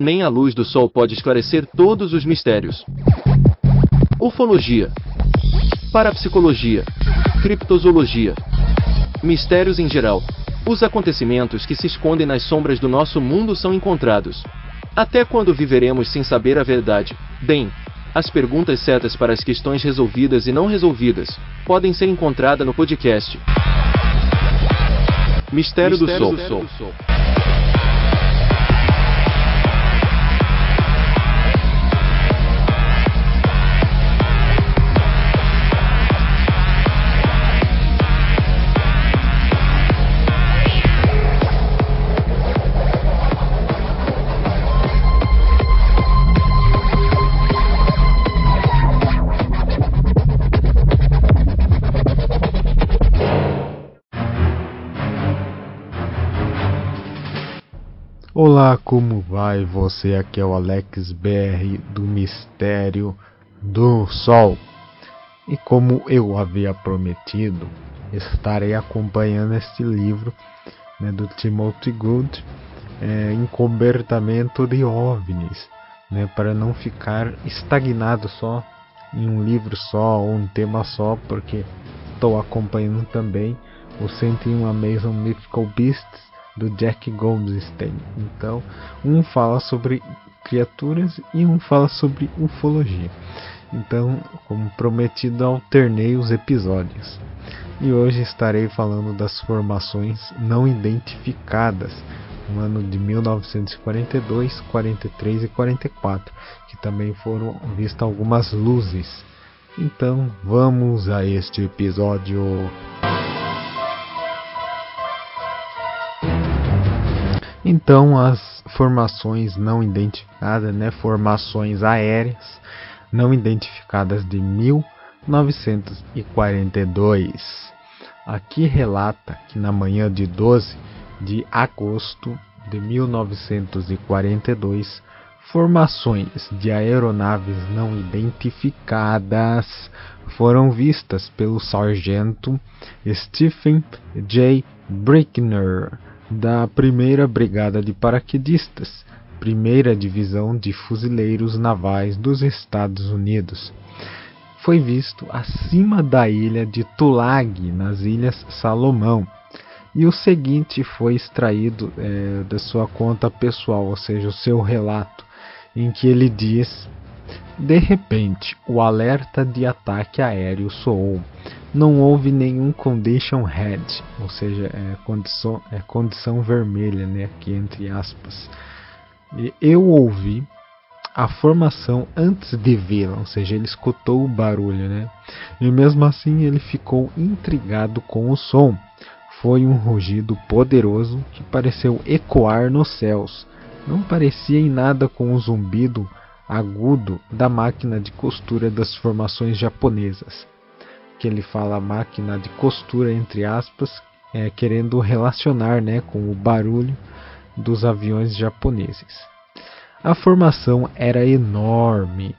Nem a luz do sol pode esclarecer todos os mistérios. Ufologia, parapsicologia, criptozoologia, mistérios em geral. Os acontecimentos que se escondem nas sombras do nosso mundo são encontrados. Até quando viveremos sem saber a verdade? Bem, as perguntas certas para as questões resolvidas e não resolvidas podem ser encontradas no podcast Mistério, Mistério do, Sol. Do Sol. Olá, como vai você? Aqui é o Alex BR do Mistério do Sol. E como eu havia prometido, estarei acompanhando este livro né, do Timothy Good, é, Encobertamento de OVNIs, né, para não ficar estagnado só em um livro só ou um tema só, porque estou acompanhando também o 101 Amazing Mythical Beasts do Jack Goldstein. Então, um fala sobre criaturas e um fala sobre ufologia. Então, como prometido, alternei os episódios. E hoje estarei falando das formações não identificadas no ano de 1942, 43 e 44, que também foram vistas algumas luzes. Então, vamos a este episódio. Então, as formações não identificadas, né, formações aéreas não identificadas de 1942. Aqui relata que na manhã de 12 de agosto de 1942, formações de aeronaves não identificadas foram vistas pelo sargento Stephen J. Brickner da Primeira Brigada de Paraquedistas, Primeira Divisão de Fuzileiros Navais dos Estados Unidos. Foi visto acima da ilha de Tulag, nas Ilhas Salomão. E o seguinte foi extraído é, da sua conta pessoal, ou seja, o seu relato, em que ele diz: De repente, o alerta de ataque aéreo soou não houve nenhum condition red, ou seja, é condição, é condição vermelha, né, aqui entre aspas. Eu ouvi a formação antes de vê-la, ou seja, ele escutou o barulho, né? E mesmo assim ele ficou intrigado com o som. Foi um rugido poderoso que pareceu ecoar nos céus. Não parecia em nada com o zumbido agudo da máquina de costura das formações japonesas que ele fala máquina de costura entre aspas, é, querendo relacionar né, com o barulho dos aviões japoneses. A formação era enorme.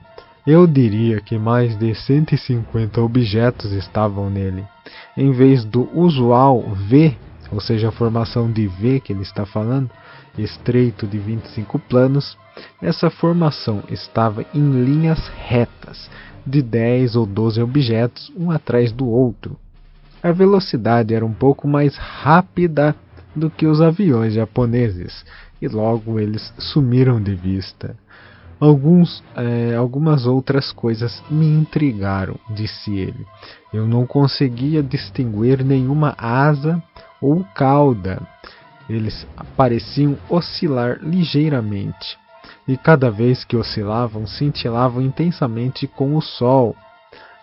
Eu diria que mais de 150 objetos estavam nele. Em vez do usual V, ou seja, a formação de V que ele está falando, estreito de 25 planos, essa formação estava em linhas retas, de 10 ou 12 objetos um atrás do outro. A velocidade era um pouco mais rápida do que os aviões japoneses e logo eles sumiram de vista. Alguns, é, algumas outras coisas me intrigaram, disse ele. Eu não conseguia distinguir nenhuma asa ou cauda. Eles pareciam oscilar ligeiramente e cada vez que oscilavam cintilavam intensamente com o sol.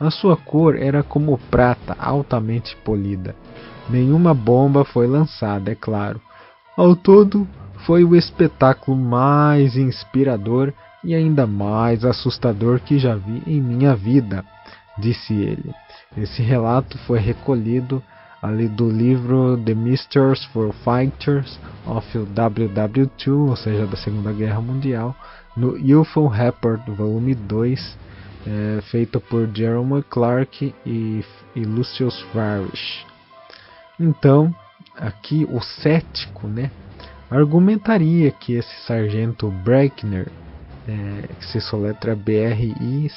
A sua cor era como prata altamente polida. Nenhuma bomba foi lançada, é claro. Ao todo, foi o espetáculo mais inspirador e ainda mais assustador que já vi em minha vida, disse ele. Esse relato foi recolhido ali do livro The Misters for Fighters of WW2, ou seja, da Segunda Guerra Mundial, no UFO Report, volume 2, é, feito por Jerome Clark e, e Lucius Farish. Então, aqui o cético, né, argumentaria que esse sargento Breckner, é, que se soletra B-R-I-C-K-N-E-R,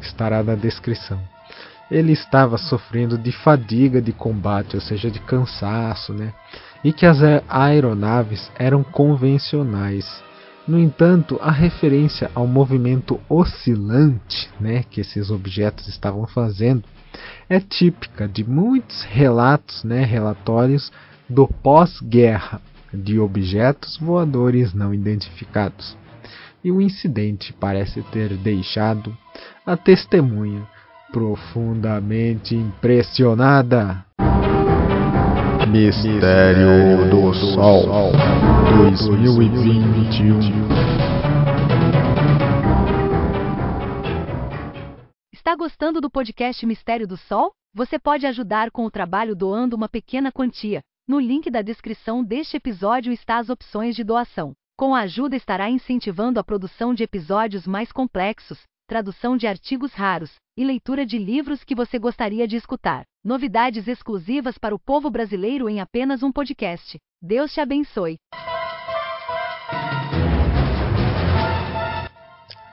estará na descrição. Ele estava sofrendo de fadiga de combate, ou seja, de cansaço, né? e que as aeronaves eram convencionais. No entanto, a referência ao movimento oscilante né, que esses objetos estavam fazendo é típica de muitos relatos, né, relatórios do pós-guerra de objetos voadores não identificados. E o incidente parece ter deixado a testemunha profundamente impressionada. Mistério do Sol 2021 Está gostando do podcast Mistério do Sol? Você pode ajudar com o trabalho doando uma pequena quantia. No link da descrição deste episódio está as opções de doação. Com a ajuda estará incentivando a produção de episódios mais complexos, tradução de artigos raros e leitura de livros que você gostaria de escutar. Novidades exclusivas para o povo brasileiro em apenas um podcast. Deus te abençoe.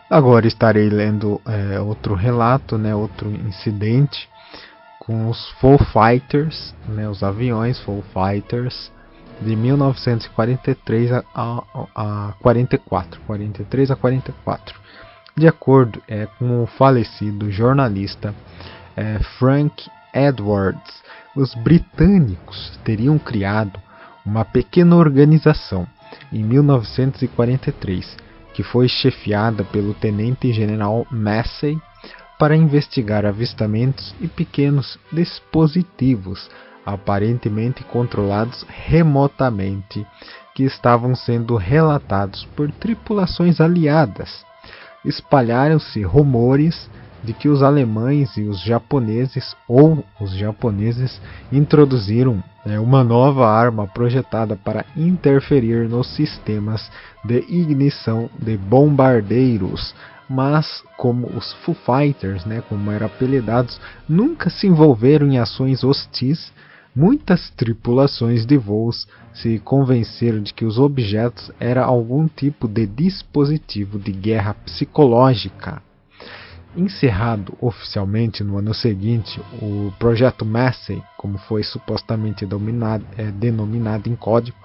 Agora estarei lendo é, outro relato, né, outro incidente com os Full Fighters, né, os aviões Full Fighters de 1943 a, a, a 44, 43 a 44. De acordo é, com o falecido jornalista é, Frank Edwards, os britânicos teriam criado uma pequena organização em 1943 que foi chefiada pelo tenente-general Massey para investigar avistamentos e pequenos dispositivos aparentemente controlados remotamente que estavam sendo relatados por tripulações aliadas. Espalharam-se rumores de que os alemães e os japoneses ou os japoneses introduziram né, uma nova arma projetada para interferir nos sistemas de ignição de bombardeiros. Mas como os Foo Fighters, né, como eram apelidados, nunca se envolveram em ações hostis, muitas tripulações de voos se convenceram de que os objetos eram algum tipo de dispositivo de guerra psicológica. Encerrado oficialmente no ano seguinte, o projeto Massey, como foi supostamente é, denominado em código,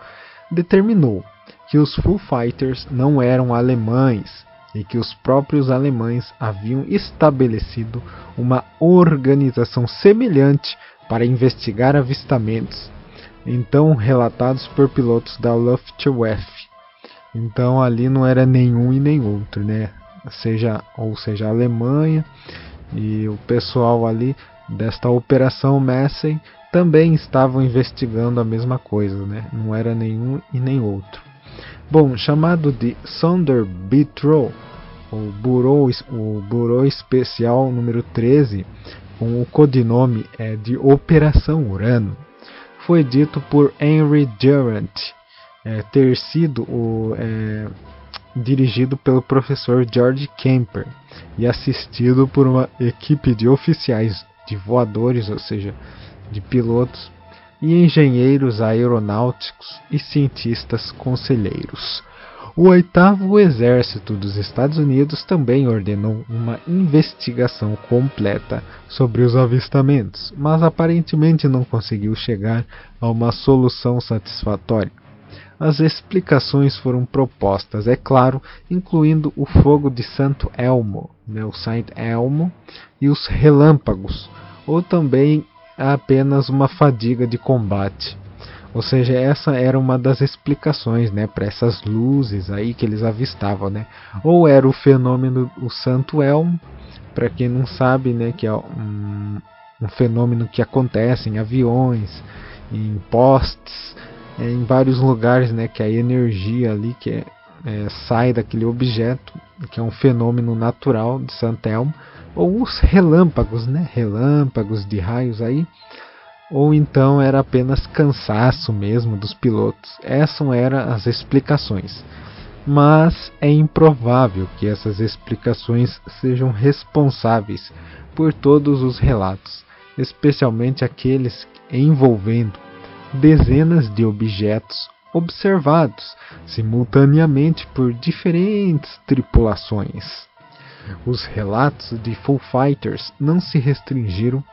determinou que os Foo Fighters não eram alemães, e que os próprios alemães haviam estabelecido uma organização semelhante para investigar avistamentos, então relatados por pilotos da Luftwaffe. Então ali não era nenhum e nem outro, né? Seja ou seja a Alemanha e o pessoal ali desta operação Massey também estavam investigando a mesma coisa, né? Não era nenhum e nem outro. Bom, chamado de Sonderbitro, o Bureau, o Bureau Especial número 13, com o codinome é, de Operação Urano, foi dito por Henry Durant é, ter sido o, é, dirigido pelo professor George Kemper e assistido por uma equipe de oficiais de voadores, ou seja, de pilotos e engenheiros aeronáuticos e cientistas conselheiros. O oitavo exército dos Estados Unidos também ordenou uma investigação completa sobre os avistamentos, mas aparentemente não conseguiu chegar a uma solução satisfatória. As explicações foram propostas, é claro, incluindo o fogo de Santo Elmo, né, o Saint Elmo, e os relâmpagos, ou também apenas uma fadiga de combate. Ou seja, essa era uma das explicações, né, para essas luzes aí que eles avistavam, né? Ou era o fenômeno o Santo Elmo, para quem não sabe, né, que é um, um fenômeno que acontece em aviões, em postes, é, em vários lugares, né, que a energia ali que é, é, sai daquele objeto, que é um fenômeno natural de Santo Elmo, ou os relâmpagos, né? Relâmpagos de raios aí, ou então era apenas cansaço mesmo dos pilotos. Essas eram as explicações. Mas é improvável que essas explicações sejam responsáveis por todos os relatos, especialmente aqueles envolvendo dezenas de objetos observados simultaneamente por diferentes tripulações. Os relatos de Full Fighters não se restringiram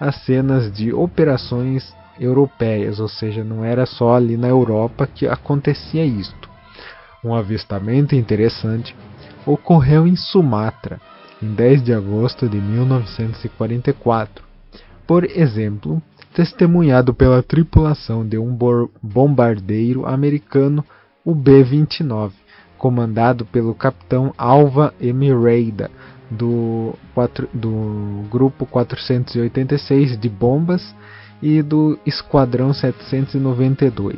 a cenas de operações europeias, ou seja, não era só ali na Europa que acontecia isto. Um avistamento interessante ocorreu em Sumatra, em 10 de agosto de 1944. Por exemplo, testemunhado pela tripulação de um bombardeiro americano, o B-29, comandado pelo capitão Alva M. Reida, do, do Grupo 486 de Bombas e do Esquadrão 792,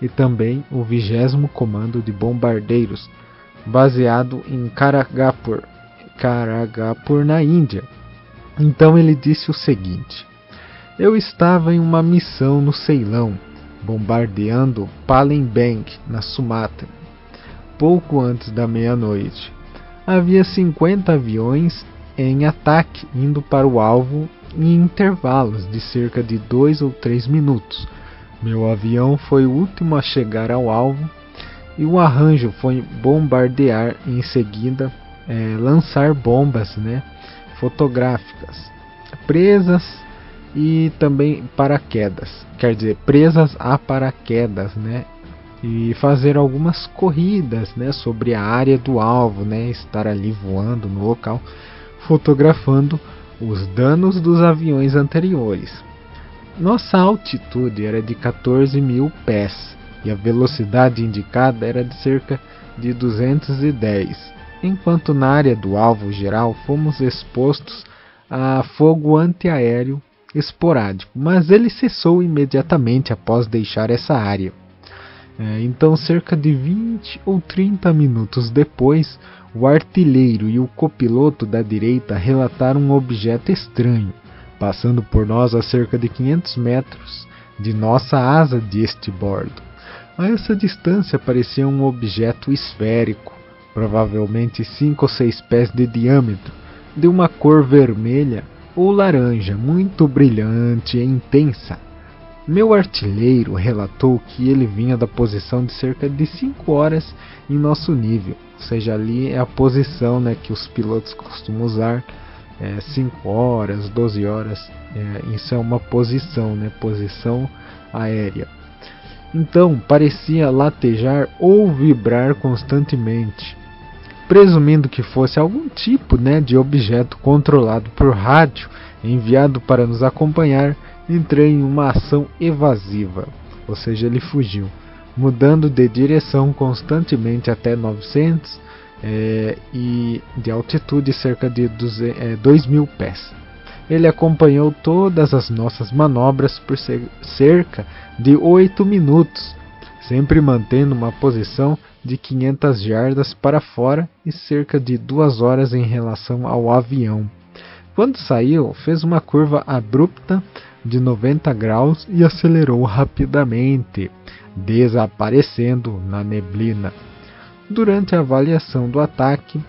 e também o 20 Comando de Bombardeiros, baseado em Karagapur, Karagapur na Índia. Então ele disse o seguinte: Eu estava em uma missão no Ceilão, bombardeando Palembang, na Sumatra, pouco antes da meia-noite. Havia 50 aviões em ataque indo para o alvo em intervalos de cerca de dois ou três minutos. Meu avião foi o último a chegar ao alvo e o arranjo foi bombardear em seguida é, lançar bombas né, fotográficas presas e também paraquedas, quer dizer, presas a paraquedas, né? E fazer algumas corridas, né, sobre a área do alvo, né, estar ali voando no local, fotografando os danos dos aviões anteriores. Nossa altitude era de 14 mil pés e a velocidade indicada era de cerca de 210, enquanto na área do alvo geral fomos expostos a fogo antiaéreo esporádico, mas ele cessou imediatamente após deixar essa área. É, então, cerca de 20 ou 30 minutos depois, o artilheiro e o copiloto da direita relataram um objeto estranho, passando por nós a cerca de 500 metros de nossa asa de este bordo. A essa distância parecia um objeto esférico, provavelmente 5 ou 6 pés de diâmetro, de uma cor vermelha ou laranja, muito brilhante e intensa. Meu artilheiro relatou que ele vinha da posição de cerca de 5 horas em nosso nível, ou seja, ali é a posição né, que os pilotos costumam usar, 5 é, horas, 12 horas, é, isso é uma posição, né, posição aérea. Então parecia latejar ou vibrar constantemente, presumindo que fosse algum tipo né, de objeto controlado por rádio enviado para nos acompanhar. Entrei em uma ação evasiva, ou seja, ele fugiu mudando de direção constantemente até 900 é, e de altitude cerca de 2 é, pés. Ele acompanhou todas as nossas manobras por cerca de 8 minutos, sempre mantendo uma posição de 500 jardas para fora e cerca de 2 horas em relação ao avião. Quando saiu, fez uma curva abrupta de 90 graus e acelerou rapidamente desaparecendo na neblina. Durante a avaliação do ataque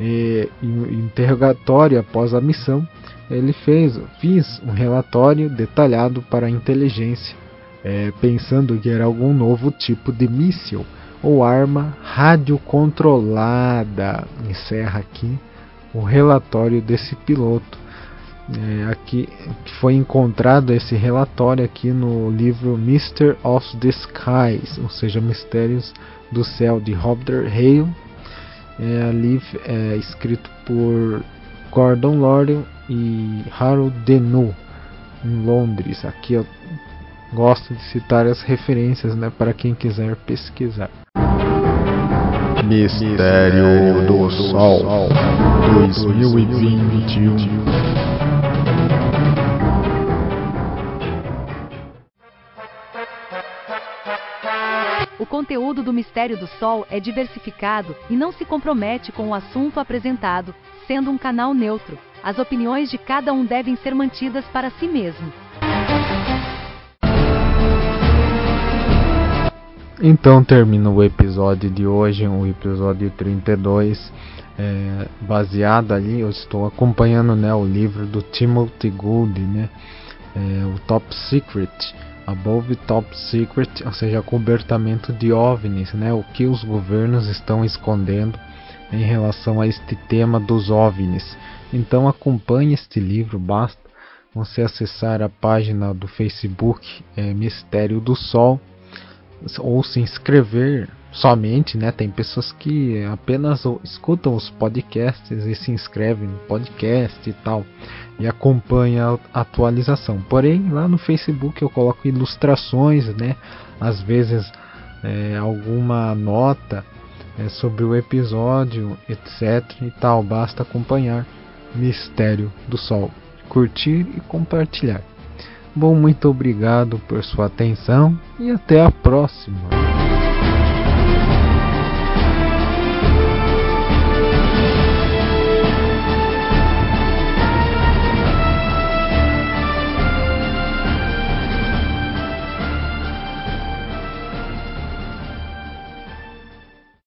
e interrogatório após a missão, ele fez fiz um relatório detalhado para a inteligência, é, pensando que era algum novo tipo de míssil ou arma radiocontrolada. Encerra aqui o relatório desse piloto é, aqui foi encontrado esse relatório aqui no livro Mystery of the Skies, ou seja, Mistérios do Céu de Robert Hale, é, ali é, escrito por Gordon Lorden e Harold Denu em Londres. Aqui eu gosto de citar as referências, né, para quem quiser pesquisar. Mistério do Sol 2021 conteúdo do Mistério do Sol é diversificado e não se compromete com o assunto apresentado, sendo um canal neutro. As opiniões de cada um devem ser mantidas para si mesmo. Então termina o episódio de hoje, o episódio 32, é, baseado ali, eu estou acompanhando né, o livro do Timothy Gould, né, é, o Top Secret, Above Top Secret, ou seja, cobertamento de OVNIs, né? O que os governos estão escondendo em relação a este tema dos OVNIs. Então acompanhe este livro, basta você acessar a página do Facebook é, Mistério do Sol ou se inscrever somente, né? Tem pessoas que apenas escutam os podcasts e se inscrevem no podcast e tal e acompanham a atualização. Porém, lá no Facebook eu coloco ilustrações, né? Às vezes é, alguma nota é, sobre o episódio, etc. e tal. Basta acompanhar Mistério do Sol, curtir e compartilhar. Bom, muito obrigado por sua atenção e até a próxima.